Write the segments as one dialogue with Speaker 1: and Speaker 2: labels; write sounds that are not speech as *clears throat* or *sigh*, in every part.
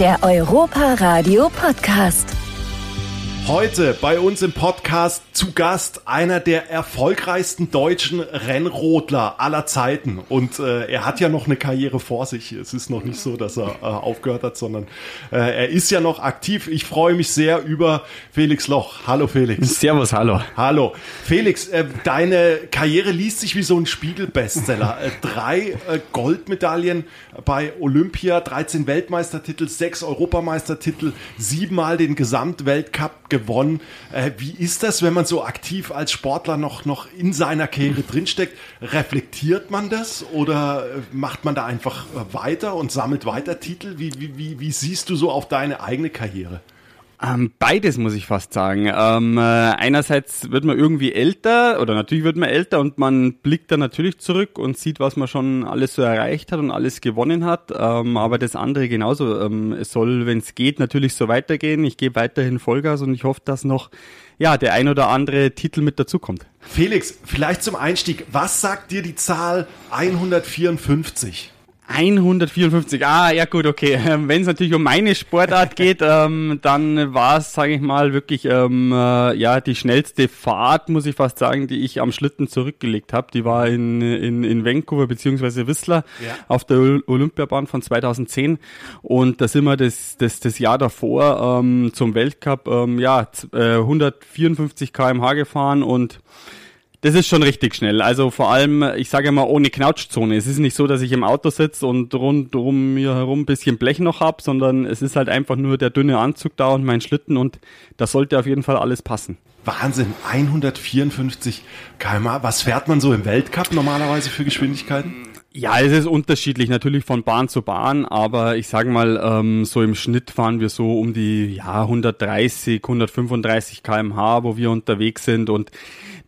Speaker 1: Der Europa Radio Podcast.
Speaker 2: Heute bei uns im Podcast zu Gast einer der erfolgreichsten deutschen Rennrodler aller Zeiten. Und äh, er hat ja noch eine Karriere vor sich. Es ist noch nicht so, dass er äh, aufgehört hat, sondern äh, er ist ja noch aktiv. Ich freue mich sehr über Felix Loch. Hallo Felix.
Speaker 3: Servus, hallo.
Speaker 2: Hallo. Felix, äh, deine Karriere liest sich wie so ein Spiegel-Bestseller. Äh, drei äh, Goldmedaillen bei Olympia, 13 Weltmeistertitel, sechs Europameistertitel, siebenmal den Gesamtweltcup gewonnen. Äh, wie ist das, wenn man so aktiv als Sportler noch, noch in seiner Karriere drinsteckt? Reflektiert man das oder äh, macht man da einfach äh, weiter und sammelt weiter Titel? Wie, wie, wie, wie siehst du so auf deine eigene Karriere?
Speaker 3: Ähm, beides muss ich fast sagen. Ähm, äh, einerseits wird man irgendwie älter oder natürlich wird man älter und man blickt dann natürlich zurück und sieht, was man schon alles so erreicht hat und alles gewonnen hat. Ähm, aber das andere genauso. Ähm, es soll, wenn es geht, natürlich so weitergehen. Ich gebe weiterhin Vollgas und ich hoffe, dass noch ja der ein oder andere Titel mit dazukommt.
Speaker 2: Felix, vielleicht zum Einstieg. Was sagt dir die Zahl 154?
Speaker 3: 154, ah ja gut, okay. Wenn es natürlich um meine Sportart geht, ähm, dann war es, sage ich mal, wirklich ähm, äh, ja die schnellste Fahrt, muss ich fast sagen, die ich am Schlitten zurückgelegt habe. Die war in, in, in Vancouver beziehungsweise Whistler ja. auf der Olympiabahn von 2010 und da sind wir das, das, das Jahr davor ähm, zum Weltcup ähm, ja 154 km/h gefahren und das ist schon richtig schnell. Also vor allem, ich sage mal, ohne Knautschzone. Es ist nicht so, dass ich im Auto sitze und rundum mir herum ein bisschen Blech noch hab, sondern es ist halt einfach nur der dünne Anzug da und mein Schlitten und da sollte auf jeden Fall alles passen.
Speaker 2: Wahnsinn, 154 km/h. Was fährt man so im Weltcup normalerweise für Geschwindigkeiten?
Speaker 3: Ja, es ist unterschiedlich, natürlich von Bahn zu Bahn, aber ich sage mal, ähm, so im Schnitt fahren wir so um die ja, 130, 135 kmh, wo wir unterwegs sind und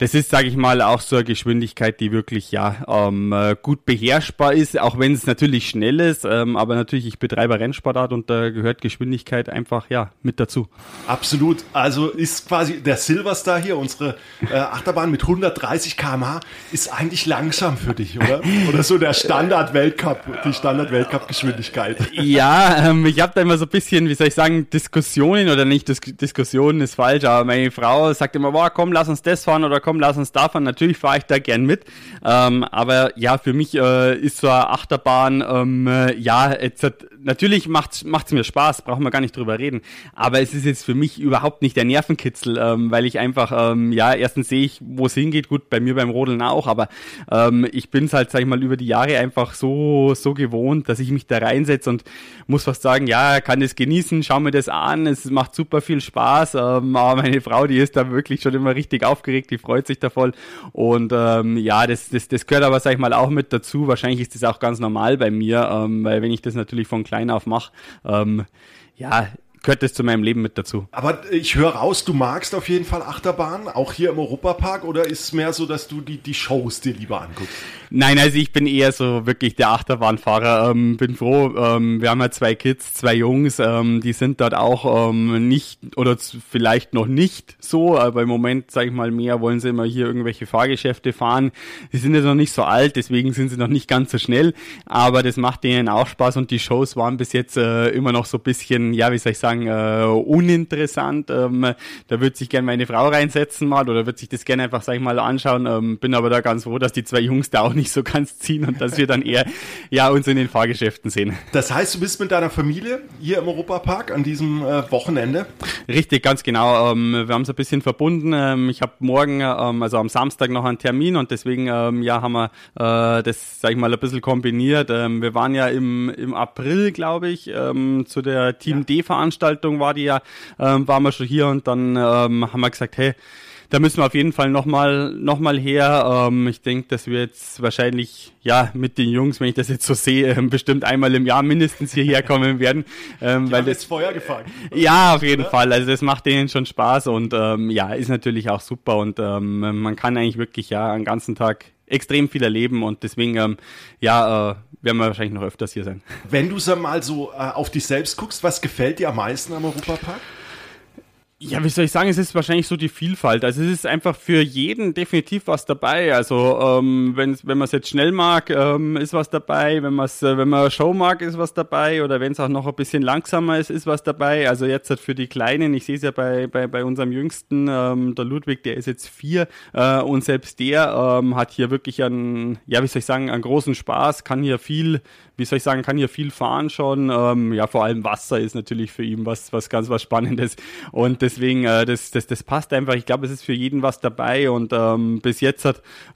Speaker 3: das ist, sage ich mal, auch so eine Geschwindigkeit, die wirklich ja ähm, äh, gut beherrschbar ist, auch wenn es natürlich schnell ist. Ähm, aber natürlich, ich betreibe Rennsportart und da gehört Geschwindigkeit einfach ja mit dazu.
Speaker 2: Absolut. Also ist quasi der Silverstar hier, unsere äh, Achterbahn mit 130 km/h, ist eigentlich langsam für dich, oder? *laughs* Oder so der Standard-Weltcup, die Standard-Weltcup-Geschwindigkeit.
Speaker 3: Ja, ähm, ich habe da immer so ein bisschen, wie soll ich sagen, Diskussionen oder nicht, Dis Diskussionen ist falsch, aber meine Frau sagt immer, boah, komm, lass uns das fahren oder komm, lass uns davon. Natürlich fahre ich da gern mit. Ähm, aber ja, für mich äh, ist so eine Achterbahn, ähm, äh, ja, jetzt hat, natürlich macht es mir Spaß, brauchen wir gar nicht drüber reden. Aber es ist jetzt für mich überhaupt nicht der Nervenkitzel, ähm, weil ich einfach, ähm, ja, erstens sehe ich, wo es hingeht, gut, bei mir beim Rodeln auch, aber ähm, ich bin es halt, sag ich mal, über die Jahre einfach so, so gewohnt, dass ich mich da reinsetze und muss fast sagen, ja, kann es genießen, schau mir das an, es macht super viel Spaß. Ähm, aber meine Frau, die ist da wirklich schon immer richtig aufgeregt, die freut sich da voll. Und ähm, ja, das, das, das gehört aber, sag ich mal, auch mit dazu. Wahrscheinlich ist das auch ganz normal bei mir, ähm, weil wenn ich das natürlich von klein auf mache, ähm, ja, gehört das zu meinem Leben mit dazu.
Speaker 2: Aber ich höre raus, du magst auf jeden Fall Achterbahn, auch hier im Europapark, oder ist es mehr so, dass du die, die Shows dir lieber anguckst?
Speaker 3: Nein, also ich bin eher so wirklich der Achterbahnfahrer. Ähm, bin froh, ähm, wir haben ja zwei Kids, zwei Jungs, ähm, die sind dort auch ähm, nicht oder vielleicht noch nicht so, aber im Moment, sage ich mal, mehr wollen sie immer hier irgendwelche Fahrgeschäfte fahren. Die sind jetzt noch nicht so alt, deswegen sind sie noch nicht ganz so schnell, aber das macht denen auch Spaß und die Shows waren bis jetzt äh, immer noch so ein bisschen, ja, wie soll ich sagen, sagen, äh, uninteressant. Ähm, da würde sich gerne meine Frau reinsetzen mal oder würde sich das gerne einfach, sag ich mal, anschauen. Ähm, bin aber da ganz froh, dass die zwei Jungs da auch nicht so ganz ziehen und dass wir dann eher ja uns in den Fahrgeschäften sehen.
Speaker 2: Das heißt, du bist mit deiner Familie hier im Europapark an diesem äh, Wochenende?
Speaker 3: Richtig, ganz genau. Ähm, wir haben es ein bisschen verbunden. Ähm, ich habe morgen, ähm, also am Samstag noch einen Termin und deswegen ähm, ja haben wir äh, das, sag ich mal, ein bisschen kombiniert. Ähm, wir waren ja im, im April, glaube ich, ähm, zu der Team. D-Veranstaltung Veranstaltung war die ja, waren wir schon hier und dann haben wir gesagt, hey, da müssen wir auf jeden Fall nochmal noch mal her. Ähm, ich denke, dass wir jetzt wahrscheinlich ja mit den Jungs, wenn ich das jetzt so sehe, ähm, *laughs* bestimmt einmal im Jahr mindestens hierher *laughs* kommen werden.
Speaker 2: Ähm, weil das Feuer gefangen.
Speaker 3: Ja, auf jeden oder? Fall. Also das macht denen schon Spaß und ähm, ja, ist natürlich auch super und ähm, man kann eigentlich wirklich ja einen ganzen Tag extrem viel erleben und deswegen ähm, ja äh, werden wir wahrscheinlich noch öfters hier sein.
Speaker 2: Wenn du mal so äh, auf dich selbst guckst, was gefällt dir am meisten am Europapark?
Speaker 3: Ja, wie soll ich sagen, es ist wahrscheinlich so die Vielfalt. Also es ist einfach für jeden definitiv was dabei. Also ähm, wenn wenn man es jetzt schnell mag, ähm, ist was dabei. Wenn man es, äh, wenn man Show mag, ist was dabei. Oder wenn es auch noch ein bisschen langsamer ist, ist was dabei. Also jetzt halt für die Kleinen, ich sehe es ja bei, bei bei unserem Jüngsten, ähm, der Ludwig, der ist jetzt vier äh, und selbst der ähm, hat hier wirklich einen, ja wie soll ich sagen, einen großen Spaß, kann hier viel wie soll ich sagen, kann hier viel fahren schon. Ähm, ja, vor allem Wasser ist natürlich für ihn was, was ganz was Spannendes. Und deswegen, äh, das, das, das passt einfach. Ich glaube, es ist für jeden was dabei. Und ähm, bis jetzt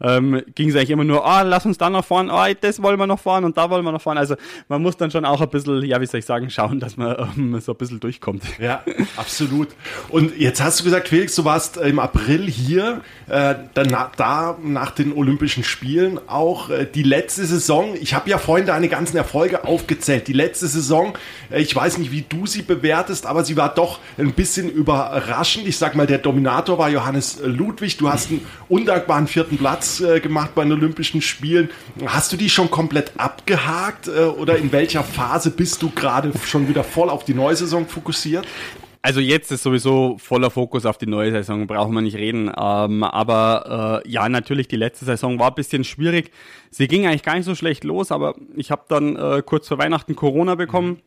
Speaker 3: ähm, ging es eigentlich immer nur, ah, lass uns da noch fahren, ah, das wollen wir noch fahren und da wollen wir noch fahren. Also man muss dann schon auch ein bisschen, ja, wie soll ich sagen, schauen, dass man ähm, so ein bisschen durchkommt.
Speaker 2: Ja, absolut. Und jetzt hast du gesagt, Felix, du warst im April hier, äh, dann da nach den Olympischen Spielen auch äh, die letzte Saison. Ich habe ja vorhin deine ganzen ganzen Erfolge aufgezählt. Die letzte Saison, äh, ich weiß nicht, wie du sie bewertest, aber sie war doch ein bisschen überraschend. Ich sag mal, der Dominator war Johannes Ludwig. Du hast einen undankbaren vierten Platz äh, gemacht bei den Olympischen Spielen. Hast du die schon komplett abgehakt äh, oder in welcher Phase bist du gerade schon wieder voll auf die neue Saison fokussiert?
Speaker 3: Also jetzt ist sowieso voller Fokus auf die neue Saison, brauchen wir nicht reden. Ähm, aber äh, ja, natürlich, die letzte Saison war ein bisschen schwierig. Sie ging eigentlich gar nicht so schlecht los, aber ich habe dann äh, kurz vor Weihnachten Corona bekommen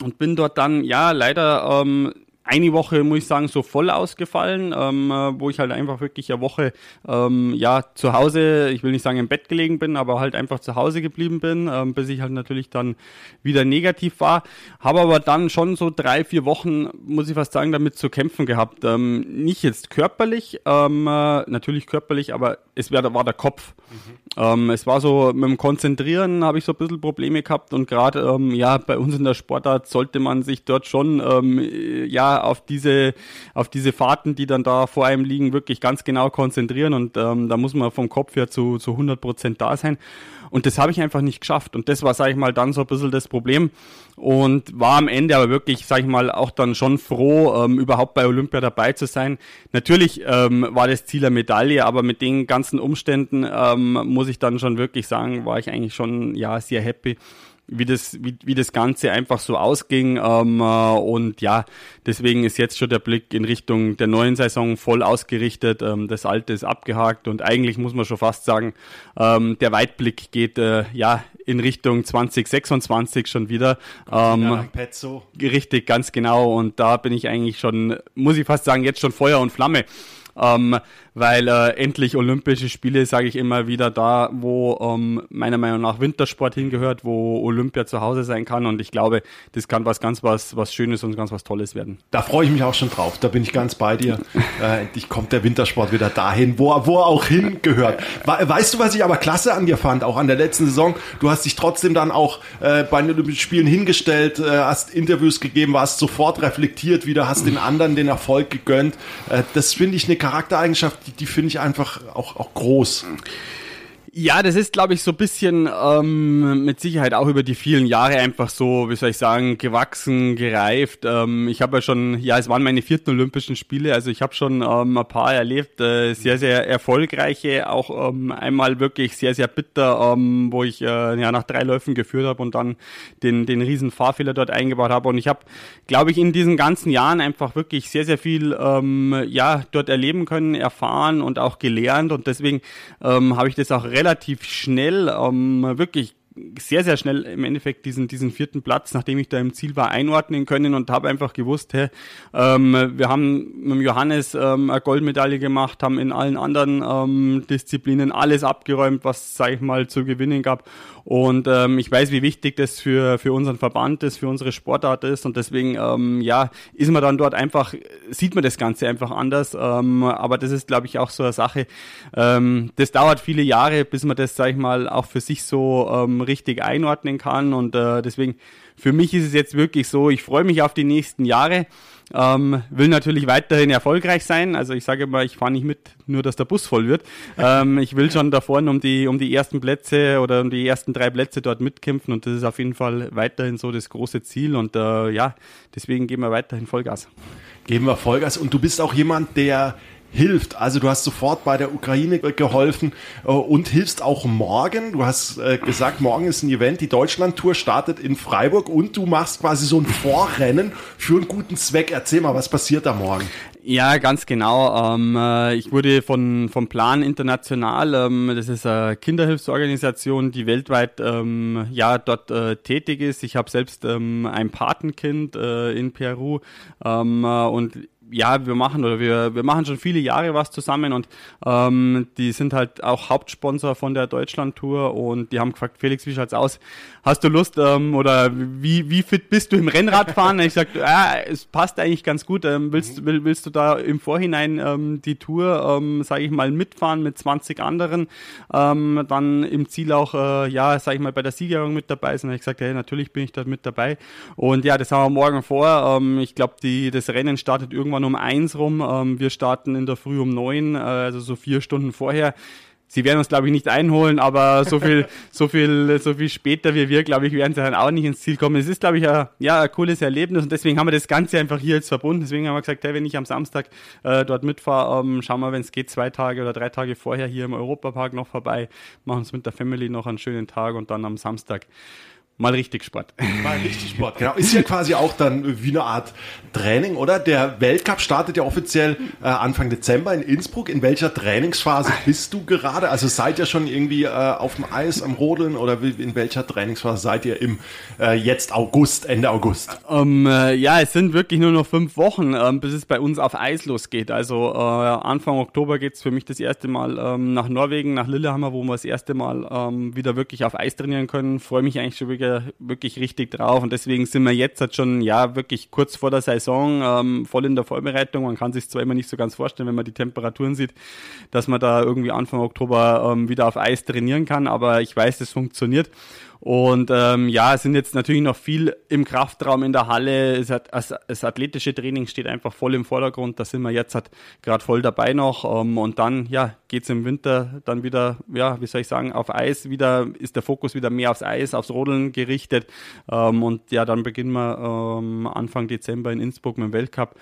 Speaker 3: und bin dort dann, ja, leider ähm, eine Woche, muss ich sagen, so voll ausgefallen, ähm, äh, wo ich halt einfach wirklich eine Woche ähm, ja zu Hause, ich will nicht sagen im Bett gelegen bin, aber halt einfach zu Hause geblieben bin, ähm, bis ich halt natürlich dann wieder negativ war. Habe aber dann schon so drei, vier Wochen, muss ich fast sagen, damit zu kämpfen gehabt. Ähm, nicht jetzt körperlich, ähm, äh, natürlich körperlich, aber es war, war der Kopf. Mhm. Ähm, es war so, mit dem Konzentrieren habe ich so ein bisschen Probleme gehabt und gerade ähm, ja bei uns in der Sportart sollte man sich dort schon ähm, ja auf diese auf diese Fahrten, die dann da vor einem liegen, wirklich ganz genau konzentrieren und ähm, da muss man vom Kopf her zu zu 100 Prozent da sein. Und das habe ich einfach nicht geschafft. Und das war, sage ich mal, dann so ein bisschen das Problem. Und war am Ende aber wirklich, sage ich mal, auch dann schon froh, ähm, überhaupt bei Olympia dabei zu sein. Natürlich ähm, war das Ziel eine Medaille, aber mit den ganzen Umständen ähm, muss ich dann schon wirklich sagen, war ich eigentlich schon ja sehr happy wie das, wie, wie das Ganze einfach so ausging. Ähm, äh, und ja, deswegen ist jetzt schon der Blick in Richtung der neuen Saison voll ausgerichtet. Ähm, das Alte ist abgehakt und eigentlich muss man schon fast sagen, ähm, der Weitblick geht äh, ja in Richtung 2026 schon wieder. Ähm, Pezzo. Richtig, ganz genau. Und da bin ich eigentlich schon, muss ich fast sagen, jetzt schon Feuer und Flamme. Ähm, weil äh, endlich Olympische Spiele, sage ich immer wieder, da, wo ähm, meiner Meinung nach Wintersport hingehört, wo Olympia zu Hause sein kann. Und ich glaube, das kann was ganz was, was Schönes und ganz was Tolles werden.
Speaker 2: Da freue ich mich auch schon drauf. Da bin ich ganz bei dir. *laughs* äh, endlich kommt der Wintersport wieder dahin, wo, wo er auch hingehört. Weißt du, was ich aber klasse an dir fand, auch an der letzten Saison? Du hast dich trotzdem dann auch äh, bei den Olympischen Spielen hingestellt, äh, hast Interviews gegeben, warst sofort reflektiert wieder, hast den anderen den Erfolg gegönnt. Äh, das finde ich eine Charaktereigenschaft, die, die finde ich einfach auch, auch groß.
Speaker 3: Ja, das ist, glaube ich, so ein bisschen ähm, mit Sicherheit auch über die vielen Jahre einfach so, wie soll ich sagen, gewachsen, gereift. Ähm, ich habe ja schon, ja, es waren meine vierten Olympischen Spiele, also ich habe schon ähm, ein paar erlebt, äh, sehr, sehr erfolgreiche, auch ähm, einmal wirklich sehr, sehr bitter, ähm, wo ich äh, ja nach drei Läufen geführt habe und dann den, den riesen Fahrfehler dort eingebaut habe. Und ich habe, glaube ich, in diesen ganzen Jahren einfach wirklich sehr, sehr viel ähm, ja dort erleben können, erfahren und auch gelernt. Und deswegen ähm, habe ich das auch relativ relativ schnell, ähm, wirklich sehr, sehr schnell im Endeffekt diesen, diesen vierten Platz, nachdem ich da im Ziel war, einordnen können und habe einfach gewusst, hey, ähm, wir haben mit Johannes ähm, eine Goldmedaille gemacht, haben in allen anderen ähm, Disziplinen alles abgeräumt, was, sag ich mal, zu gewinnen gab. Und ähm, ich weiß, wie wichtig das für, für unseren Verband ist, für unsere Sportart ist. Und deswegen, ähm, ja, ist man dann dort einfach, sieht man das Ganze einfach anders. Ähm, aber das ist, glaube ich, auch so eine Sache. Ähm, das dauert viele Jahre, bis man das, sag ich mal, auch für sich so ähm, richtig einordnen kann. Und äh, deswegen, für mich ist es jetzt wirklich so, ich freue mich auf die nächsten Jahre. Ähm, will natürlich weiterhin erfolgreich sein. Also ich sage immer, ich fahre nicht mit, nur dass der Bus voll wird. Ähm, ich will schon da vorne um die, um die ersten Plätze oder um die ersten drei Plätze dort mitkämpfen und das ist auf jeden Fall weiterhin so das große Ziel und äh, ja, deswegen geben wir weiterhin Vollgas.
Speaker 2: Geben wir Vollgas und du bist auch jemand, der hilft. Also du hast sofort bei der Ukraine geholfen äh, und hilfst auch morgen. Du hast äh, gesagt, morgen ist ein Event, die Deutschland-Tour startet in Freiburg und du machst quasi so ein Vorrennen für einen guten Zweck. Erzähl mal, was passiert da morgen?
Speaker 3: Ja, ganz genau. Ähm, äh, ich wurde von vom Plan International, ähm, das ist eine Kinderhilfsorganisation, die weltweit ähm, ja dort äh, tätig ist. Ich habe selbst ähm, ein Patenkind äh, in Peru ähm, äh, und ja, wir machen oder wir, wir machen schon viele Jahre was zusammen und ähm, die sind halt auch Hauptsponsor von der Deutschland-Tour und die haben gefragt, Felix, wie schaut's aus? Hast du Lust ähm, oder wie, wie fit bist du im Rennradfahren? ich sagte, ja, es passt eigentlich ganz gut. Ähm, willst, will, willst du da im Vorhinein ähm, die Tour, ähm, sage ich mal, mitfahren mit 20 anderen, ähm, dann im Ziel auch, äh, ja, sage ich mal, bei der Siegerung mit dabei sein? ich gesagt, hey, natürlich bin ich da mit dabei. Und ja, das haben wir morgen vor. Ähm, ich glaube, das Rennen startet irgendwann irgendwann um eins rum. Ähm, wir starten in der Früh um neun, äh, also so vier Stunden vorher. Sie werden uns, glaube ich, nicht einholen, aber so viel, *laughs* so viel, so viel später wie wir, glaube ich, werden sie dann auch nicht ins Ziel kommen. Es ist, glaube ich, ein, ja, ein cooles Erlebnis und deswegen haben wir das Ganze einfach hier jetzt verbunden. Deswegen haben wir gesagt, hey, wenn ich am Samstag äh, dort mitfahre, ähm, schauen wir, wenn es geht, zwei Tage oder drei Tage vorher hier im Europapark noch vorbei, machen uns mit der Family noch einen schönen Tag und dann am Samstag Mal richtig Sport.
Speaker 2: Mal richtig Sport, genau. Ist ja quasi auch dann wie eine Art Training, oder? Der Weltcup startet ja offiziell äh, Anfang Dezember in Innsbruck. In welcher Trainingsphase bist du gerade? Also seid ihr schon irgendwie äh, auf dem Eis am Rodeln oder in welcher Trainingsphase seid ihr im äh, jetzt August, Ende August?
Speaker 3: Um, äh, ja, es sind wirklich nur noch fünf Wochen, ähm, bis es bei uns auf Eis losgeht. Also äh, Anfang Oktober geht's für mich das erste Mal ähm, nach Norwegen, nach Lillehammer, wo wir das erste Mal ähm, wieder wirklich auf Eis trainieren können. Freue mich eigentlich schon wirklich wir wirklich richtig drauf. Und deswegen sind wir jetzt halt schon ja wirklich kurz vor der Saison ähm, voll in der Vorbereitung. Man kann sich zwar immer nicht so ganz vorstellen, wenn man die Temperaturen sieht, dass man da irgendwie Anfang Oktober ähm, wieder auf Eis trainieren kann, aber ich weiß, das funktioniert und ähm, ja, es sind jetzt natürlich noch viel im Kraftraum in der Halle. Es hat, das, das athletische Training steht einfach voll im Vordergrund. Da sind wir jetzt halt gerade voll dabei noch. Ähm, und dann ja, geht's im Winter dann wieder, ja, wie soll ich sagen, auf Eis wieder, ist der Fokus wieder mehr aufs Eis, aufs Rodeln gerichtet. Ähm, und ja, dann beginnen wir ähm, Anfang Dezember in Innsbruck mit dem Weltcup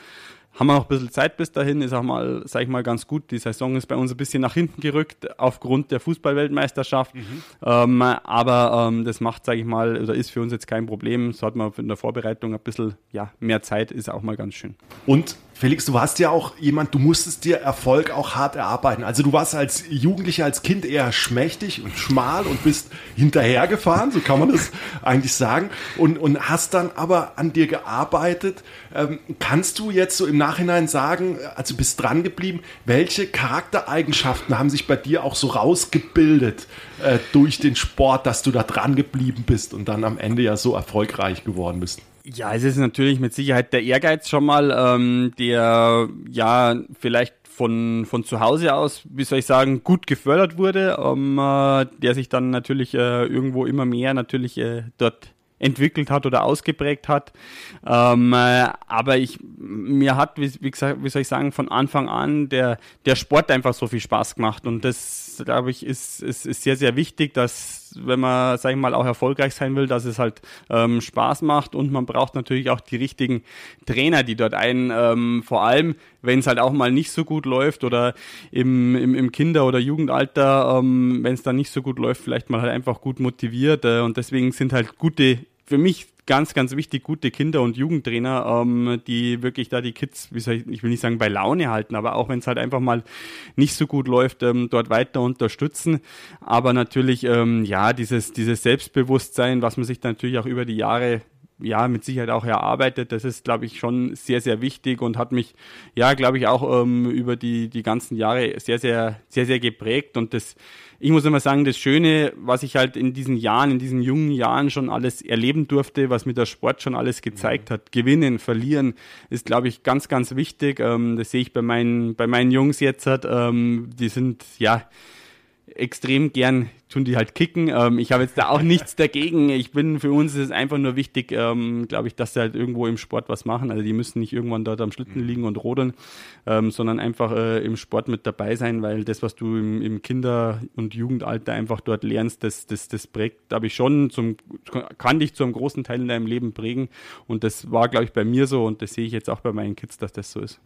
Speaker 3: haben wir noch ein bisschen Zeit bis dahin, ist auch mal, sag ich mal, ganz gut. Die Saison ist bei uns ein bisschen nach hinten gerückt aufgrund der Fußballweltmeisterschaft. Mhm. Ähm, aber ähm, das macht, sage ich mal, oder ist für uns jetzt kein Problem. So hat man in der Vorbereitung ein bisschen ja, mehr Zeit, ist auch mal ganz schön.
Speaker 2: Und Felix, du warst ja auch jemand, du musstest dir Erfolg auch hart erarbeiten. Also du warst als Jugendlicher, als Kind eher schmächtig und schmal und bist hinterhergefahren, so kann man das *laughs* eigentlich sagen, und, und hast dann aber an dir gearbeitet. Ähm, kannst du jetzt so im Nachhinein sagen, also bist dran geblieben, welche Charaktereigenschaften haben sich bei dir auch so rausgebildet äh, durch den Sport, dass du da dran geblieben bist und dann am Ende ja so erfolgreich geworden bist?
Speaker 3: Ja, es ist natürlich mit Sicherheit der Ehrgeiz schon mal, ähm, der ja vielleicht von, von zu Hause aus, wie soll ich sagen, gut gefördert wurde, ähm, äh, der sich dann natürlich äh, irgendwo immer mehr natürlich äh, dort entwickelt hat oder ausgeprägt hat. Ähm, äh, aber ich, mir hat, wie, wie, gesagt, wie soll ich sagen, von Anfang an der, der Sport einfach so viel Spaß gemacht. Und das, glaube ich, ist, ist, ist sehr, sehr wichtig, dass wenn man, sag ich mal, auch erfolgreich sein will, dass es halt ähm, Spaß macht. Und man braucht natürlich auch die richtigen Trainer, die dort einen, ähm, vor allem, wenn es halt auch mal nicht so gut läuft oder im, im, im Kinder- oder Jugendalter, ähm, wenn es dann nicht so gut läuft, vielleicht mal halt einfach gut motiviert. Äh, und deswegen sind halt gute, für mich ganz, ganz wichtig, gute Kinder- und Jugendtrainer, ähm, die wirklich da die Kids, wie soll ich, ich will nicht sagen bei Laune halten, aber auch wenn es halt einfach mal nicht so gut läuft, ähm, dort weiter unterstützen. Aber natürlich, ähm, ja, dieses, dieses Selbstbewusstsein, was man sich natürlich auch über die Jahre ja, mit Sicherheit auch erarbeitet. Das ist, glaube ich, schon sehr, sehr wichtig und hat mich, ja, glaube ich, auch ähm, über die, die ganzen Jahre sehr, sehr, sehr, sehr geprägt. Und das, ich muss immer sagen, das Schöne, was ich halt in diesen Jahren, in diesen jungen Jahren schon alles erleben durfte, was mir der Sport schon alles gezeigt hat. Gewinnen, verlieren, ist, glaube ich, ganz, ganz wichtig. Ähm, das sehe ich bei meinen, bei meinen Jungs jetzt. Halt, ähm, die sind, ja, extrem gern tun die halt kicken. Ähm, ich habe jetzt da auch *laughs* nichts dagegen. Ich bin, für uns ist es einfach nur wichtig, ähm, glaube ich, dass sie halt irgendwo im Sport was machen. Also die müssen nicht irgendwann dort am Schlitten mhm. liegen und rodeln, ähm, sondern einfach äh, im Sport mit dabei sein, weil das, was du im, im Kinder- und Jugendalter einfach dort lernst, das, das, das prägt, glaube ich, schon zum, kann dich zu einem großen Teil in deinem Leben prägen. Und das war, glaube ich, bei mir so und das sehe ich jetzt auch bei meinen Kids, dass das so ist.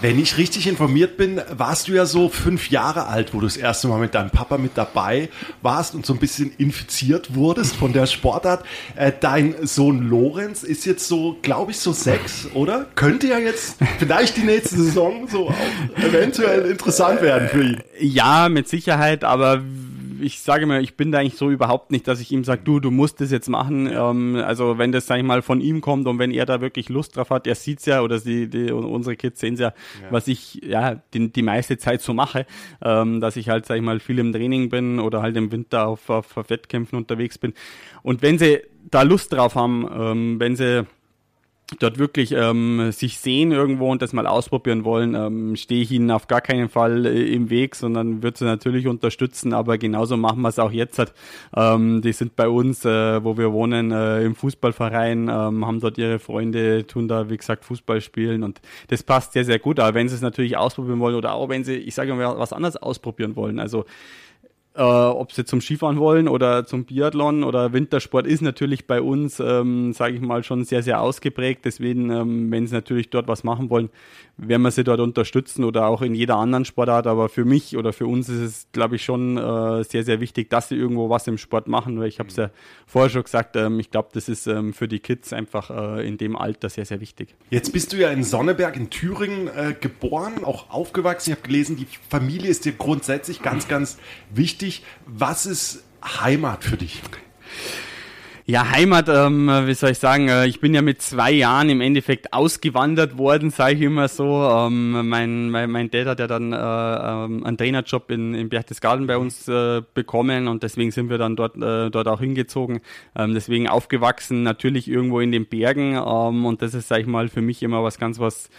Speaker 2: Wenn ich richtig informiert bin, warst du ja so fünf Jahre alt, wo du das erste Mal mit deinem Papa mit dabei warst und so ein bisschen infiziert wurdest von der Sportart. Äh, dein Sohn Lorenz ist jetzt so, glaube ich, so sechs, oder? Könnte ja jetzt vielleicht die nächste Saison so auch eventuell interessant werden für ihn.
Speaker 3: Ja, mit Sicherheit, aber ich sage mal, ich bin da eigentlich so überhaupt nicht, dass ich ihm sage, du, du musst das jetzt machen. Ähm, also wenn das, sag ich mal, von ihm kommt und wenn er da wirklich Lust drauf hat, er sieht's ja oder die, die, unsere Kids sehen's ja, ja, was ich ja die, die meiste Zeit so mache, ähm, dass ich halt, sag ich mal, viel im Training bin oder halt im Winter auf, auf, auf Wettkämpfen unterwegs bin. Und wenn sie da Lust drauf haben, ähm, wenn sie dort wirklich ähm, sich sehen irgendwo und das mal ausprobieren wollen, ähm, stehe ich ihnen auf gar keinen Fall äh, im Weg, sondern würde sie natürlich unterstützen, aber genauso machen wir es auch jetzt. Ähm, die sind bei uns, äh, wo wir wohnen, äh, im Fußballverein, ähm, haben dort ihre Freunde, tun da, wie gesagt, Fußball spielen und das passt sehr, sehr gut. Aber wenn sie es natürlich ausprobieren wollen oder auch wenn sie, ich sage mal, was anderes ausprobieren wollen, also äh, ob sie zum Skifahren wollen oder zum Biathlon oder Wintersport ist natürlich bei uns, ähm, sage ich mal, schon sehr, sehr ausgeprägt. Deswegen, ähm, wenn sie natürlich dort was machen wollen, werden wir sie dort unterstützen oder auch in jeder anderen Sportart. Aber für mich oder für uns ist es, glaube ich, schon äh, sehr, sehr wichtig, dass sie irgendwo was im Sport machen, weil ich habe es ja vorher schon gesagt, ähm, ich glaube, das ist ähm, für die Kids einfach äh, in dem Alter sehr, sehr wichtig.
Speaker 2: Jetzt bist du ja in Sonneberg in Thüringen äh, geboren, auch aufgewachsen. Ich habe gelesen, die Familie ist dir grundsätzlich ganz, *clears throat* ganz wichtig wichtig. Was ist Heimat für dich?
Speaker 3: Ja, Heimat, ähm, wie soll ich sagen, äh, ich bin ja mit zwei Jahren im Endeffekt ausgewandert worden, sage ich immer so. Ähm, mein, mein, mein Dad hat ja dann äh, ähm, einen Trainerjob in, in Berchtesgaden bei uns äh, bekommen und deswegen sind wir dann dort, äh, dort auch hingezogen. Ähm, deswegen aufgewachsen, natürlich irgendwo in den Bergen ähm, und das ist, sag ich mal, für mich immer was ganz was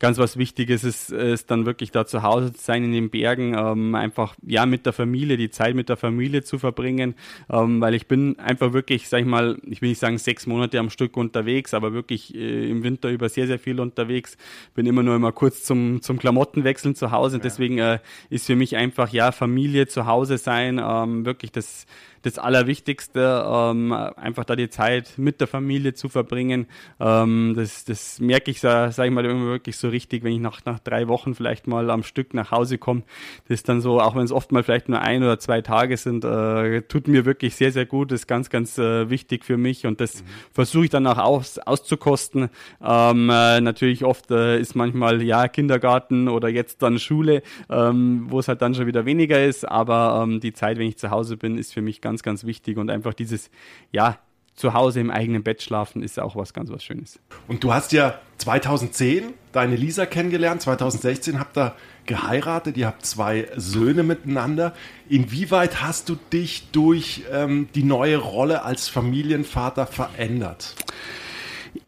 Speaker 3: ganz was Wichtiges ist, ist dann wirklich da zu Hause zu sein in den Bergen, ähm, einfach ja mit der Familie, die Zeit mit der Familie zu verbringen, ähm, weil ich bin einfach wirklich, sag ich mal, ich will nicht sagen sechs Monate am Stück unterwegs, aber wirklich äh, im Winter über sehr, sehr viel unterwegs, bin immer nur immer kurz zum, zum Klamottenwechseln zu Hause. Und deswegen äh, ist für mich einfach, ja, Familie zu Hause sein, ähm, wirklich das das Allerwichtigste, ähm, einfach da die Zeit mit der Familie zu verbringen. Ähm, das, das merke ich, sage ich mal, immer wirklich so richtig, wenn ich nach, nach drei Wochen vielleicht mal am Stück nach Hause komme. Das ist dann so, auch wenn es oft mal vielleicht nur ein oder zwei Tage sind, äh, tut mir wirklich sehr, sehr gut. Das ist ganz, ganz äh, wichtig für mich und das mhm. versuche ich dann auch aus, auszukosten. Ähm, äh, natürlich oft äh, ist manchmal ja Kindergarten oder jetzt dann Schule, ähm, wo es halt dann schon wieder weniger ist, aber ähm, die Zeit, wenn ich zu Hause bin, ist für mich ganz ganz, ganz wichtig und einfach dieses, ja, zu Hause im eigenen Bett schlafen ist auch was ganz was Schönes.
Speaker 2: Und du hast ja 2010 deine Lisa kennengelernt, 2016 habt ihr geheiratet, ihr habt zwei Söhne miteinander. Inwieweit hast du dich durch ähm, die neue Rolle als Familienvater verändert?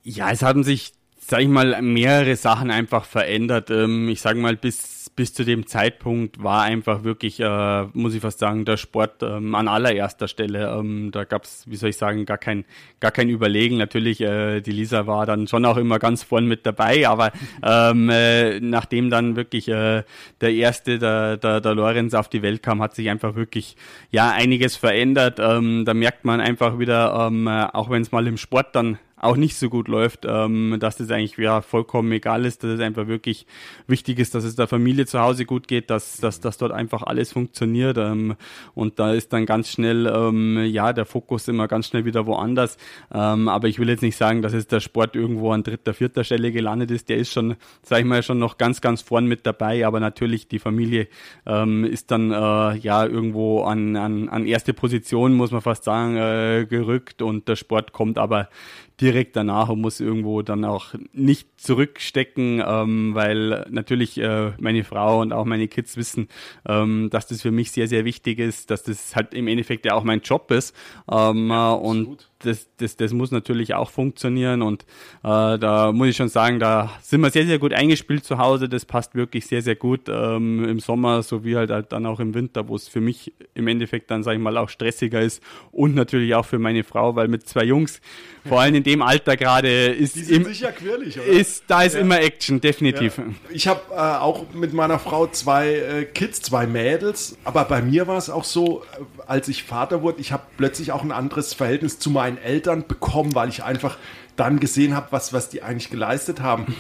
Speaker 3: Ja, es haben sich, sag ich mal, mehrere Sachen einfach verändert. Ähm, ich sage mal, bis bis zu dem Zeitpunkt war einfach wirklich, äh, muss ich fast sagen, der Sport ähm, an allererster Stelle. Ähm, da gab es, wie soll ich sagen, gar kein, gar kein Überlegen. Natürlich, äh, die Lisa war dann schon auch immer ganz vorn mit dabei, aber ähm, äh, nachdem dann wirklich äh, der erste, der, der, der Lorenz auf die Welt kam, hat sich einfach wirklich ja einiges verändert. Ähm, da merkt man einfach wieder, ähm, äh, auch wenn es mal im Sport dann auch nicht so gut läuft, ähm, dass das eigentlich ja vollkommen egal ist, dass es einfach wirklich wichtig ist, dass es der Familie zu Hause gut geht, dass, dass, dass dort einfach alles funktioniert ähm, und da ist dann ganz schnell ähm, ja der Fokus immer ganz schnell wieder woanders. Ähm, aber ich will jetzt nicht sagen, dass es der Sport irgendwo an dritter, vierter Stelle gelandet ist. Der ist schon, sag ich mal, schon noch ganz, ganz vorn mit dabei, aber natürlich die Familie ähm, ist dann äh, ja irgendwo an, an, an erste Position, muss man fast sagen, äh, gerückt und der Sport kommt aber direkt danach und muss irgendwo dann auch nicht zurückstecken, ähm, weil natürlich äh, meine Frau und auch meine Kids wissen, ähm, dass das für mich sehr, sehr wichtig ist, dass das halt im Endeffekt ja auch mein Job ist. Ähm, ja, und das, das, das muss natürlich auch funktionieren und äh, da muss ich schon sagen, da sind wir sehr, sehr gut eingespielt zu Hause. Das passt wirklich sehr, sehr gut ähm, im Sommer sowie halt, halt dann auch im Winter, wo es für mich im Endeffekt dann, sage ich mal, auch stressiger ist und natürlich auch für meine Frau, weil mit zwei Jungs, vor allem in dem Alter gerade, ist,
Speaker 2: im, sicher quirlig, oder?
Speaker 3: ist da ist ja. immer Action, definitiv. Ja.
Speaker 2: Ich habe äh, auch mit meiner Frau zwei äh, Kids, zwei Mädels, aber bei mir war es auch so, äh, als ich Vater wurde, ich habe plötzlich auch ein anderes Verhältnis zu meinen Eltern bekommen, weil ich einfach dann gesehen habe, was, was die eigentlich geleistet haben.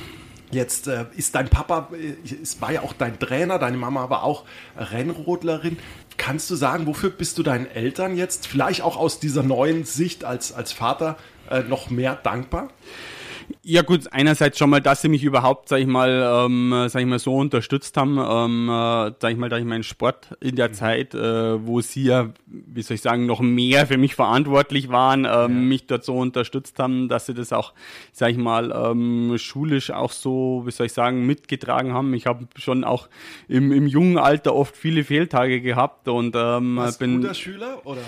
Speaker 2: Jetzt äh, ist dein Papa, äh, es war ja auch dein Trainer, deine Mama war auch Rennrodlerin. Kannst du sagen, wofür bist du deinen Eltern jetzt, vielleicht auch aus dieser neuen Sicht als, als Vater, äh, noch mehr dankbar?
Speaker 3: Ja gut, einerseits schon mal, dass sie mich überhaupt, sag ich mal, ähm, sag ich mal so unterstützt haben, ähm, äh, sag ich mal, da ich meinen Sport in der mhm. Zeit, äh, wo sie ja, wie soll ich sagen, noch mehr für mich verantwortlich waren, ähm, ja. mich dort so unterstützt haben, dass sie das auch, sag ich mal, ähm, schulisch auch so, wie soll ich sagen, mitgetragen haben. Ich habe schon auch im, im jungen Alter oft viele Fehltage gehabt und ähm,
Speaker 2: Warst bin guter Schüler oder?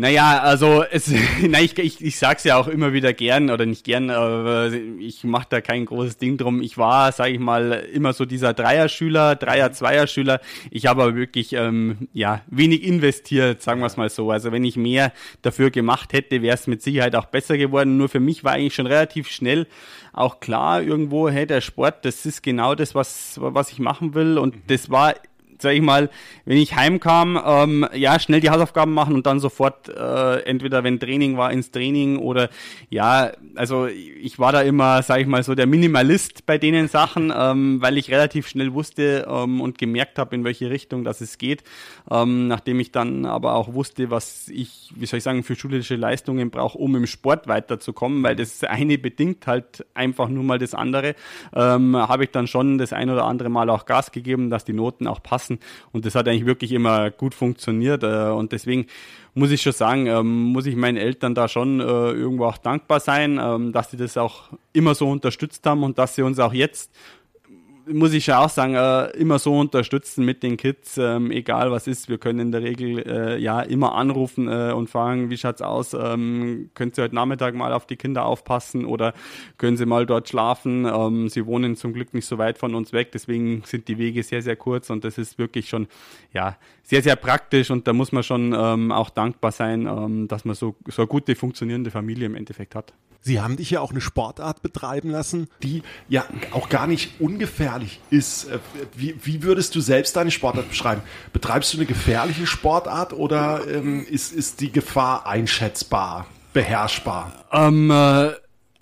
Speaker 3: Naja, also es, *laughs* na, ich, ich, ich sag's ja auch immer wieder gern oder nicht gern, aber ich mache da kein großes Ding drum. Ich war, sage ich mal, immer so dieser Dreier-Schüler, Dreier-Zweier-Schüler. Ich habe aber wirklich ähm, ja wenig investiert, sagen wir es mal so. Also wenn ich mehr dafür gemacht hätte, wäre es mit Sicherheit auch besser geworden. Nur für mich war eigentlich schon relativ schnell auch klar irgendwo, hey, der Sport, das ist genau das, was, was ich machen will. Und das war sag ich mal, wenn ich heimkam, ähm, ja, schnell die Hausaufgaben machen und dann sofort, äh, entweder wenn Training war, ins Training oder ja, also ich war da immer, sag ich mal, so der Minimalist bei denen Sachen, ähm, weil ich relativ schnell wusste ähm, und gemerkt habe, in welche Richtung das es geht. Ähm, nachdem ich dann aber auch wusste, was ich, wie soll ich sagen, für schulische Leistungen brauche, um im Sport weiterzukommen, weil das eine bedingt halt einfach nur mal das andere, ähm, habe ich dann schon das ein oder andere Mal auch Gas gegeben, dass die Noten auch passen lassen. Und das hat eigentlich wirklich immer gut funktioniert. Äh, und deswegen muss ich schon sagen, ähm, muss ich meinen Eltern da schon äh, irgendwo auch dankbar sein, ähm, dass sie das auch immer so unterstützt haben und dass sie uns auch jetzt muss ich ja auch sagen, äh, immer so unterstützen mit den Kids, ähm, egal was ist. Wir können in der Regel äh, ja immer anrufen äh, und fragen, wie schaut's aus? Ähm, können Sie heute Nachmittag mal auf die Kinder aufpassen oder können Sie mal dort schlafen? Ähm, sie wohnen zum Glück nicht so weit von uns weg, deswegen sind die Wege sehr, sehr kurz und das ist wirklich schon ja sehr, sehr praktisch und da muss man schon ähm, auch dankbar sein, ähm, dass man so, so eine gute, funktionierende Familie im Endeffekt hat.
Speaker 2: Sie haben dich ja auch eine Sportart betreiben lassen, die ja auch gar nicht ungefährlich ist. Äh, wie, wie würdest du selbst deine Sportart beschreiben? Betreibst du eine gefährliche Sportart oder ähm, ist, ist die Gefahr einschätzbar, beherrschbar?
Speaker 3: Ähm, äh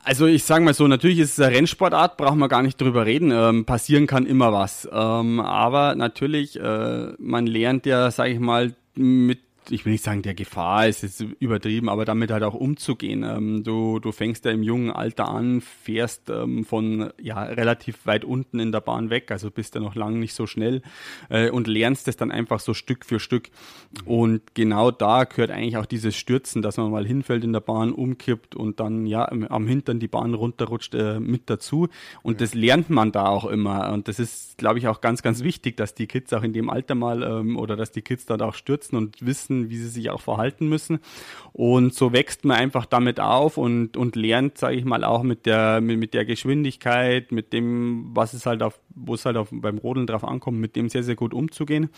Speaker 3: also ich sage mal so, natürlich ist es eine Rennsportart, brauchen wir gar nicht drüber reden. Ähm, passieren kann immer was. Ähm, aber natürlich, äh, man lernt ja, sage ich mal, mit ich will nicht sagen, der Gefahr ist jetzt übertrieben, aber damit halt auch umzugehen. Ähm, du, du fängst ja im jungen Alter an, fährst ähm, von ja relativ weit unten in der Bahn weg, also bist ja noch lang nicht so schnell äh, und lernst es dann einfach so Stück für Stück. Und genau da gehört eigentlich auch dieses Stürzen, dass man mal hinfällt in der Bahn, umkippt und dann ja am Hintern die Bahn runterrutscht äh, mit dazu. Und das lernt man da auch immer. Und das ist, glaube ich, auch ganz, ganz wichtig, dass die Kids auch in dem Alter mal ähm, oder dass die Kids dann auch stürzen und wissen, wissen, wie sie sich auch verhalten müssen. Und so wächst man einfach damit auf und, und lernt, sage ich mal, auch mit der, mit, mit der Geschwindigkeit, mit dem, was es halt auf, wo es halt auf, beim Rodeln drauf ankommt, mit dem sehr, sehr gut umzugehen.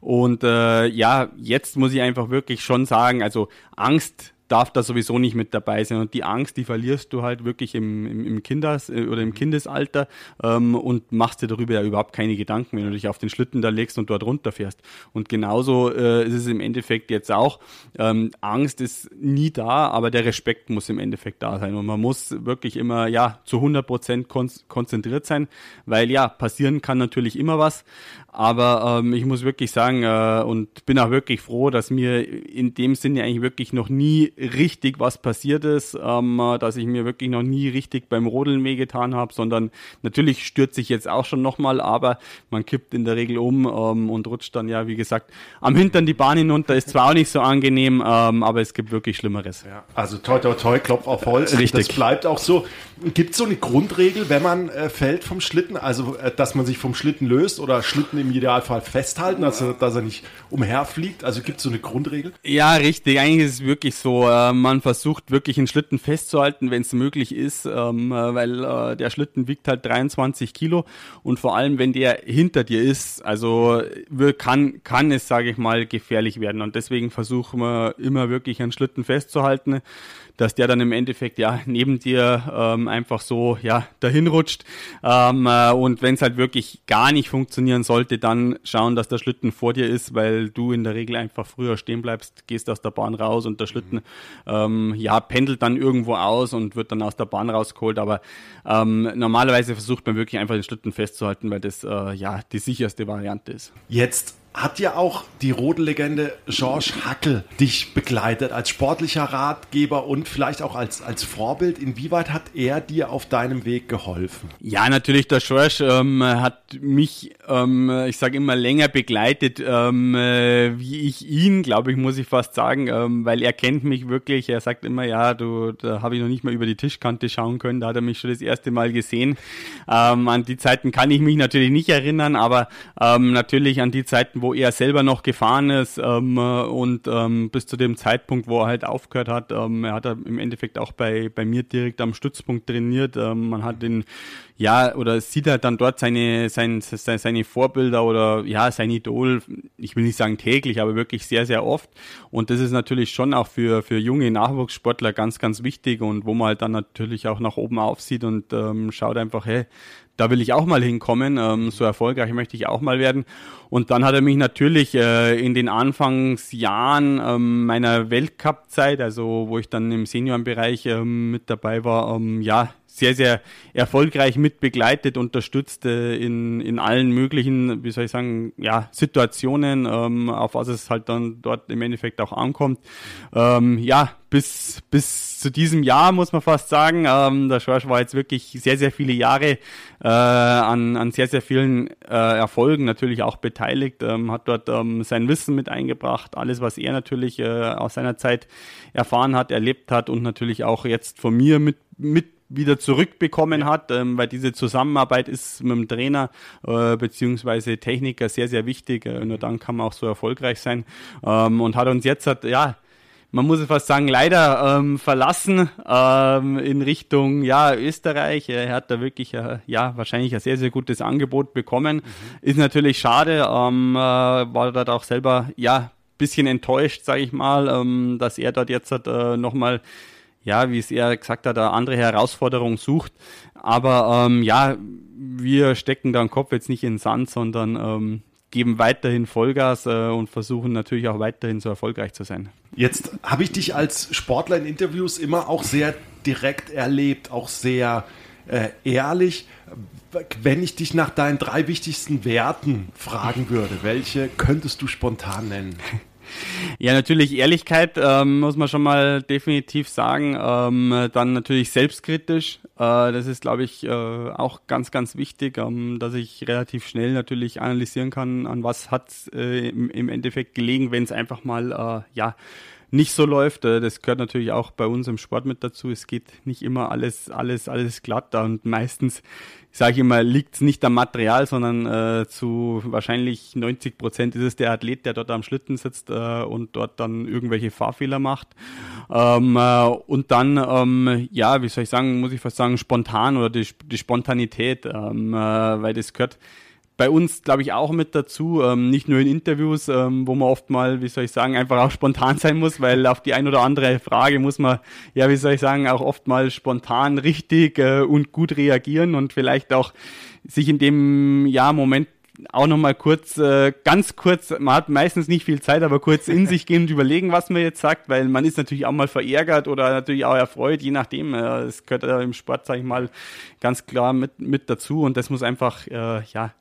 Speaker 3: Und äh, ja, jetzt muss ich einfach wirklich schon sagen, also Angst darf da sowieso nicht mit dabei sein. Und die Angst, die verlierst du halt wirklich im, im, im Kinders- äh, oder im Kindesalter ähm, und machst dir darüber ja überhaupt keine Gedanken, wenn du dich auf den Schlitten da legst und dort runterfährst. Und genauso äh, ist es im Endeffekt jetzt auch. Ähm, Angst ist nie da, aber der Respekt muss im Endeffekt da sein. Und man muss wirklich immer ja zu 100 Prozent kon konzentriert sein, weil ja, passieren kann natürlich immer was. Aber ähm, ich muss wirklich sagen äh, und bin auch wirklich froh, dass mir in dem Sinne eigentlich wirklich noch nie richtig was passiert ist, ähm, dass ich mir wirklich noch nie richtig beim Rodeln wehgetan habe, sondern natürlich stürze ich jetzt auch schon nochmal, aber man kippt in der Regel um ähm, und rutscht dann ja, wie gesagt, am Hintern die Bahn hinunter. Ist zwar auch nicht so angenehm, ähm, aber es gibt wirklich Schlimmeres.
Speaker 2: Ja, also toi toi toi, Klopf auf Holz.
Speaker 3: Richtig.
Speaker 2: Das bleibt auch so. Gibt es so eine Grundregel, wenn man äh, fällt vom Schlitten, also äh, dass man sich vom Schlitten löst oder Schlitten im Idealfall festhalten, also dass er nicht umherfliegt? Also gibt es so eine Grundregel?
Speaker 3: Ja, richtig. Eigentlich ist es wirklich so. Äh, man versucht wirklich einen Schlitten festzuhalten, wenn es möglich ist, ähm, äh, weil äh, der Schlitten wiegt halt 23 Kilo und vor allem, wenn der hinter dir ist, also kann, kann es, sage ich mal, gefährlich werden. Und deswegen versuchen wir immer wirklich einen Schlitten festzuhalten dass der dann im Endeffekt ja neben dir ähm, einfach so ja dahin rutscht. Ähm, äh, und wenn es halt wirklich gar nicht funktionieren sollte, dann schauen, dass der Schlitten vor dir ist, weil du in der Regel einfach früher stehen bleibst, gehst aus der Bahn raus und der Schlitten ähm, ja pendelt dann irgendwo aus und wird dann aus der Bahn rausgeholt. Aber ähm, normalerweise versucht man wirklich einfach den Schlitten festzuhalten, weil das äh, ja die sicherste Variante ist.
Speaker 2: Jetzt hat ja auch die Rodellegende George Hackel dich begleitet als sportlicher Ratgeber und vielleicht auch als, als Vorbild. Inwieweit hat er dir auf deinem Weg geholfen?
Speaker 3: Ja, natürlich, der George ähm, hat mich, ähm, ich sage immer, länger begleitet, ähm, äh, wie ich ihn, glaube ich, muss ich fast sagen, ähm, weil er kennt mich wirklich. Er sagt immer, ja, du, da habe ich noch nicht mal über die Tischkante schauen können, da hat er mich schon das erste Mal gesehen. Ähm, an die Zeiten kann ich mich natürlich nicht erinnern, aber ähm, natürlich an die Zeiten, wo wo er selber noch gefahren ist ähm, und ähm, bis zu dem Zeitpunkt, wo er halt aufgehört hat, ähm, er hat im Endeffekt auch bei, bei mir direkt am Stützpunkt trainiert. Ähm, man hat den, ja, oder sieht halt dann dort seine, sein, seine Vorbilder oder ja, sein Idol, ich will nicht sagen täglich, aber wirklich sehr, sehr oft. Und das ist natürlich schon auch für, für junge Nachwuchssportler ganz, ganz wichtig und wo man halt dann natürlich auch nach oben aufsieht und ähm, schaut einfach, hey, da will ich auch mal hinkommen, ähm, so erfolgreich möchte ich auch mal werden. Und dann hat er mich natürlich äh, in den Anfangsjahren ähm, meiner Weltcup-Zeit, also wo ich dann im Seniorenbereich ähm, mit dabei war, ähm, ja, sehr, sehr erfolgreich mit begleitet, unterstützt äh, in, in allen möglichen, wie soll ich sagen, ja, Situationen, ähm, auf was es halt dann dort im Endeffekt auch ankommt. Ähm, ja, bis, bis zu diesem Jahr muss man fast sagen. Ähm, der Schorsch war jetzt wirklich sehr, sehr viele Jahre äh, an, an sehr, sehr vielen äh, Erfolgen natürlich auch beteiligt, ähm, hat dort ähm, sein Wissen mit eingebracht, alles, was er natürlich äh, aus seiner Zeit erfahren hat, erlebt hat und natürlich auch jetzt von mir mit, mit wieder zurückbekommen hat, ähm, weil diese Zusammenarbeit ist mit dem Trainer äh, beziehungsweise Techniker sehr, sehr wichtig. Äh, nur dann kann man auch so erfolgreich sein. Ähm, und hat uns jetzt, hat, ja, man muss es fast sagen, leider ähm, verlassen ähm, in Richtung ja, Österreich. Er hat da wirklich äh, ja, wahrscheinlich ein sehr, sehr gutes Angebot bekommen. Mhm. Ist natürlich schade, ähm, äh, war dort auch selber ja bisschen enttäuscht, sage ich mal, ähm, dass er dort jetzt hat, äh, nochmal ja, wie es er gesagt hat, eine andere Herausforderung sucht. Aber ähm, ja, wir stecken da den Kopf jetzt nicht in den Sand, sondern ähm, geben weiterhin Vollgas äh, und versuchen natürlich auch weiterhin so erfolgreich zu sein.
Speaker 2: Jetzt habe ich dich als Sportler in Interviews immer auch sehr direkt erlebt, auch sehr äh, ehrlich. Wenn ich dich nach deinen drei wichtigsten Werten fragen würde, welche könntest du spontan nennen?
Speaker 3: Ja, natürlich Ehrlichkeit ähm, muss man schon mal definitiv sagen. Ähm, dann natürlich selbstkritisch. Äh, das ist, glaube ich, äh, auch ganz, ganz wichtig, ähm, dass ich relativ schnell natürlich analysieren kann, an was hat äh, im, im Endeffekt gelegen, wenn es einfach mal äh, ja nicht so läuft. Äh, das gehört natürlich auch bei uns im Sport mit dazu. Es geht nicht immer alles, alles, alles glatt und meistens, sage ich immer, liegt es nicht am Material, sondern äh, zu wahrscheinlich 90 Prozent ist es der Athlet, der dort am Schlitten sitzt äh, und dort dann irgendwelche Fahrfehler macht. Ähm, äh, und dann, ähm, ja, wie soll ich sagen, muss ich fast sagen, spontan oder die, die Spontanität, ähm, äh, weil das gehört bei uns, glaube ich, auch mit dazu, ähm, nicht nur in Interviews, ähm, wo man oft mal, wie soll ich sagen, einfach auch spontan sein muss, weil auf die ein oder andere Frage muss man, ja, wie soll ich sagen, auch oft mal spontan richtig äh, und gut reagieren und vielleicht auch sich in dem ja, Moment auch nochmal kurz, äh, ganz kurz, man hat meistens nicht viel Zeit, aber kurz in *laughs* sich gehen und überlegen, was man jetzt sagt, weil man ist natürlich auch mal verärgert oder natürlich auch erfreut, je nachdem. Es äh, gehört äh, im Sport, sage ich mal, ganz klar mit, mit dazu und das muss einfach, äh, ja,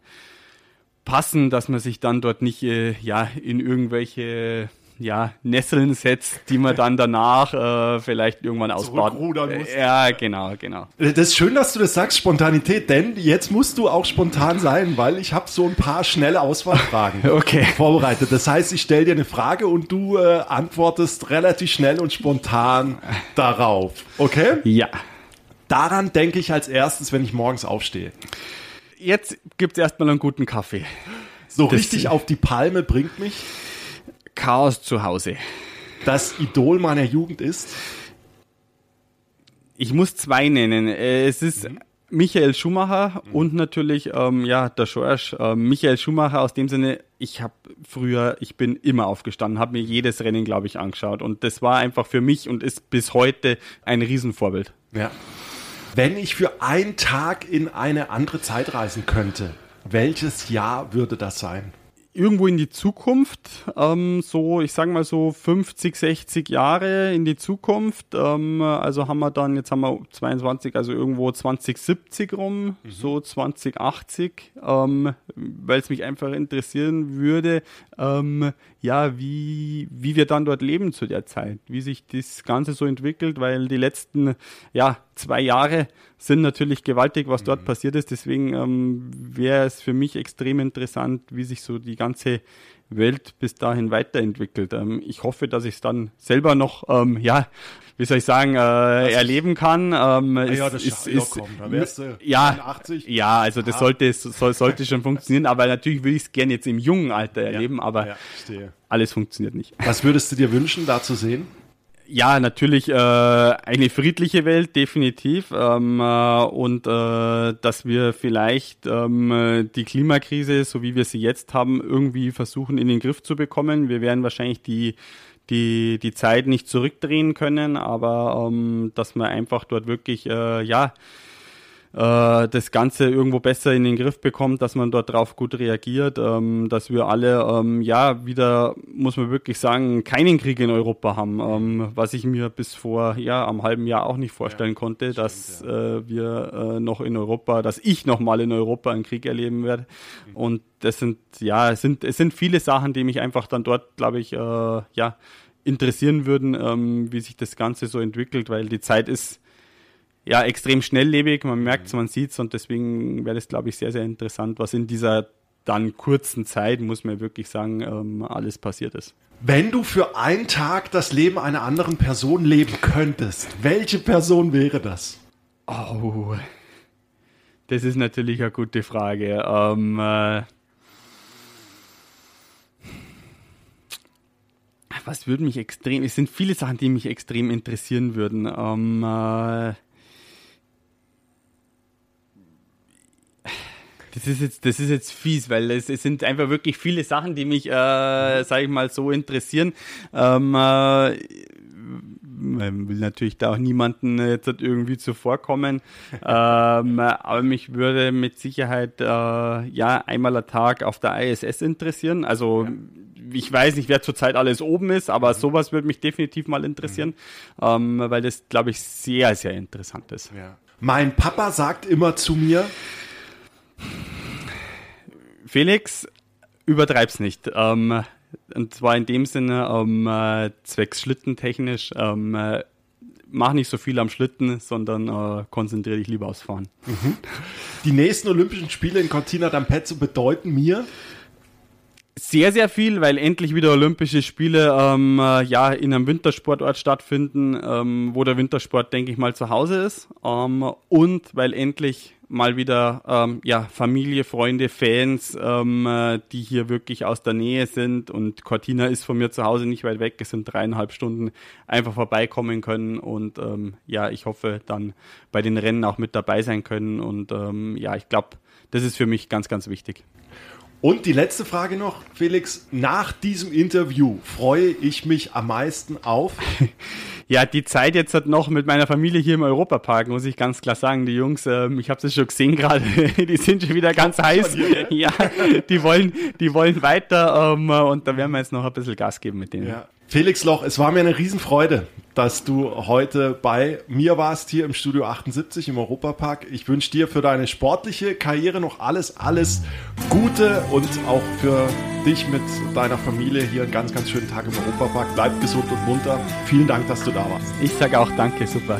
Speaker 3: passen, dass man sich dann dort nicht, äh, ja, in irgendwelche ja, Nesseln setzt, die man dann danach äh, vielleicht irgendwann ausbaut.
Speaker 2: Muss.
Speaker 3: Ja, genau, genau.
Speaker 2: Das ist schön, dass du das sagst, Spontanität, denn jetzt musst du auch spontan sein, weil ich habe so ein paar schnelle Auswahlfragen *laughs*
Speaker 3: okay.
Speaker 2: vorbereitet. Das heißt, ich stelle dir eine Frage und du äh, antwortest relativ schnell und spontan *laughs* darauf. Okay?
Speaker 3: Ja.
Speaker 2: Daran denke ich als erstes, wenn ich morgens aufstehe.
Speaker 3: Jetzt gibt es erstmal einen guten Kaffee.
Speaker 2: So das richtig auf die Palme bringt mich
Speaker 3: Chaos zu Hause.
Speaker 2: Das Idol meiner Jugend ist?
Speaker 3: Ich muss zwei nennen. Es ist mhm. Michael Schumacher mhm. und natürlich ähm, ja der Schorsch. Ähm, Michael Schumacher aus dem Sinne, ich habe früher, ich bin immer aufgestanden, habe mir jedes Rennen, glaube ich, angeschaut und das war einfach für mich und ist bis heute ein Riesenvorbild.
Speaker 2: Ja. Wenn ich für einen Tag in eine andere Zeit reisen könnte, welches Jahr würde das sein?
Speaker 3: Irgendwo in die Zukunft, ähm, so ich sage mal so 50, 60 Jahre in die Zukunft. Ähm, also haben wir dann, jetzt haben wir 22, also irgendwo 2070 rum, mhm. so 2080, ähm, weil es mich einfach interessieren würde, ähm, ja, wie, wie wir dann dort leben zu der Zeit, wie sich das Ganze so entwickelt, weil die letzten, ja, zwei Jahre sind natürlich gewaltig, was dort mhm. passiert ist. Deswegen ähm, wäre es für mich extrem interessant, wie sich so die ganze Welt bis dahin weiterentwickelt. Ähm, ich hoffe, dass ich es dann selber noch, ähm, ja, wie soll ich sagen, äh, erleben kann. Ähm,
Speaker 2: ah ja, das ist, ist,
Speaker 3: du ja, 80. ja, also das ah. sollte, soll, sollte schon funktionieren, aber natürlich würde ich es gerne jetzt im jungen Alter erleben, ja. aber ja, alles funktioniert nicht.
Speaker 2: Was würdest du dir wünschen, da zu sehen?
Speaker 3: Ja, natürlich äh, eine friedliche Welt, definitiv. Ähm, äh, und äh, dass wir vielleicht ähm, die Klimakrise, so wie wir sie jetzt haben, irgendwie versuchen in den Griff zu bekommen. Wir werden wahrscheinlich die die, die Zeit nicht zurückdrehen können, aber ähm, dass man einfach dort wirklich, äh, ja, äh, das Ganze irgendwo besser in den Griff bekommt, dass man dort drauf gut reagiert, ähm, dass wir alle, ähm, ja, wieder, muss man wirklich sagen, keinen Krieg in Europa haben, ähm, was ich mir bis vor, ja, am halben Jahr auch nicht vorstellen ja, konnte, stimmt, dass ja. äh, wir äh, noch in Europa, dass ich noch mal in Europa einen Krieg erleben werde. Mhm. Und das sind, ja, es sind, es sind viele Sachen, die mich einfach dann dort, glaube ich, äh, ja, interessieren würden, ähm, wie sich das Ganze so entwickelt, weil die Zeit ist, ja, extrem schnelllebig, man merkt es, man sieht es und deswegen wäre das, glaube ich, sehr, sehr interessant, was in dieser dann kurzen Zeit, muss man wirklich sagen, ähm, alles passiert ist.
Speaker 2: Wenn du für einen Tag das Leben einer anderen Person leben könntest, welche Person wäre das?
Speaker 3: Oh, das ist natürlich eine gute Frage. Ähm, äh, was würde mich extrem, es sind viele Sachen, die mich extrem interessieren würden. Ähm, äh, Das ist jetzt, das ist jetzt fies, weil es, es sind einfach wirklich viele Sachen, die mich, äh, sage ich mal, so interessieren. Ähm, äh, man will natürlich da auch niemanden jetzt irgendwie zuvorkommen, *laughs* ähm, aber mich würde mit Sicherheit äh, ja einmal am Tag auf der ISS interessieren. Also ja. ich weiß nicht, wer zurzeit alles oben ist, aber mhm. sowas würde mich definitiv mal interessieren, mhm. ähm, weil das, glaube ich, sehr, sehr interessant ist.
Speaker 2: Ja. Mein Papa sagt immer zu mir,
Speaker 3: Felix, übertreib's nicht. Ähm, und zwar in dem Sinne, ähm, äh, zwecks schlittentechnisch, ähm, äh, mach nicht so viel am Schlitten, sondern äh, konzentriere dich lieber aufs Fahren. Mhm.
Speaker 2: Die nächsten Olympischen Spiele in Cortina d'Ampezzo bedeuten mir,
Speaker 3: sehr, sehr viel, weil endlich wieder Olympische Spiele ähm, äh, ja in einem Wintersportort stattfinden, ähm, wo der Wintersport, denke ich mal, zu Hause ist. Ähm, und weil endlich mal wieder ähm, ja, Familie, Freunde, Fans, ähm, äh, die hier wirklich aus der Nähe sind. Und Cortina ist von mir zu Hause nicht weit weg. Es sind dreieinhalb Stunden einfach vorbeikommen können. Und ähm, ja, ich hoffe dann bei den Rennen auch mit dabei sein können. Und ähm, ja, ich glaube, das ist für mich ganz, ganz wichtig.
Speaker 2: Und die letzte Frage noch, Felix. Nach diesem Interview freue ich mich am meisten auf. *laughs*
Speaker 3: Ja, die Zeit jetzt hat noch mit meiner Familie hier im Europapark, muss ich ganz klar sagen. Die Jungs, ähm, ich habe es schon gesehen gerade, *laughs* die sind schon wieder ganz heiß. Dir, *laughs* ja, die wollen, die wollen weiter ähm, und da werden wir jetzt noch ein bisschen Gas geben mit denen. Ja.
Speaker 2: Felix Loch, es war mir eine Riesenfreude, dass du heute bei mir warst, hier im Studio 78 im Europapark. Ich wünsche dir für deine sportliche Karriere noch alles, alles Gute und auch für dich mit deiner Familie hier einen ganz, ganz schönen Tag im Europapark. Bleib gesund und munter. Vielen Dank, dass du da warst.
Speaker 3: Ich sage auch danke, super.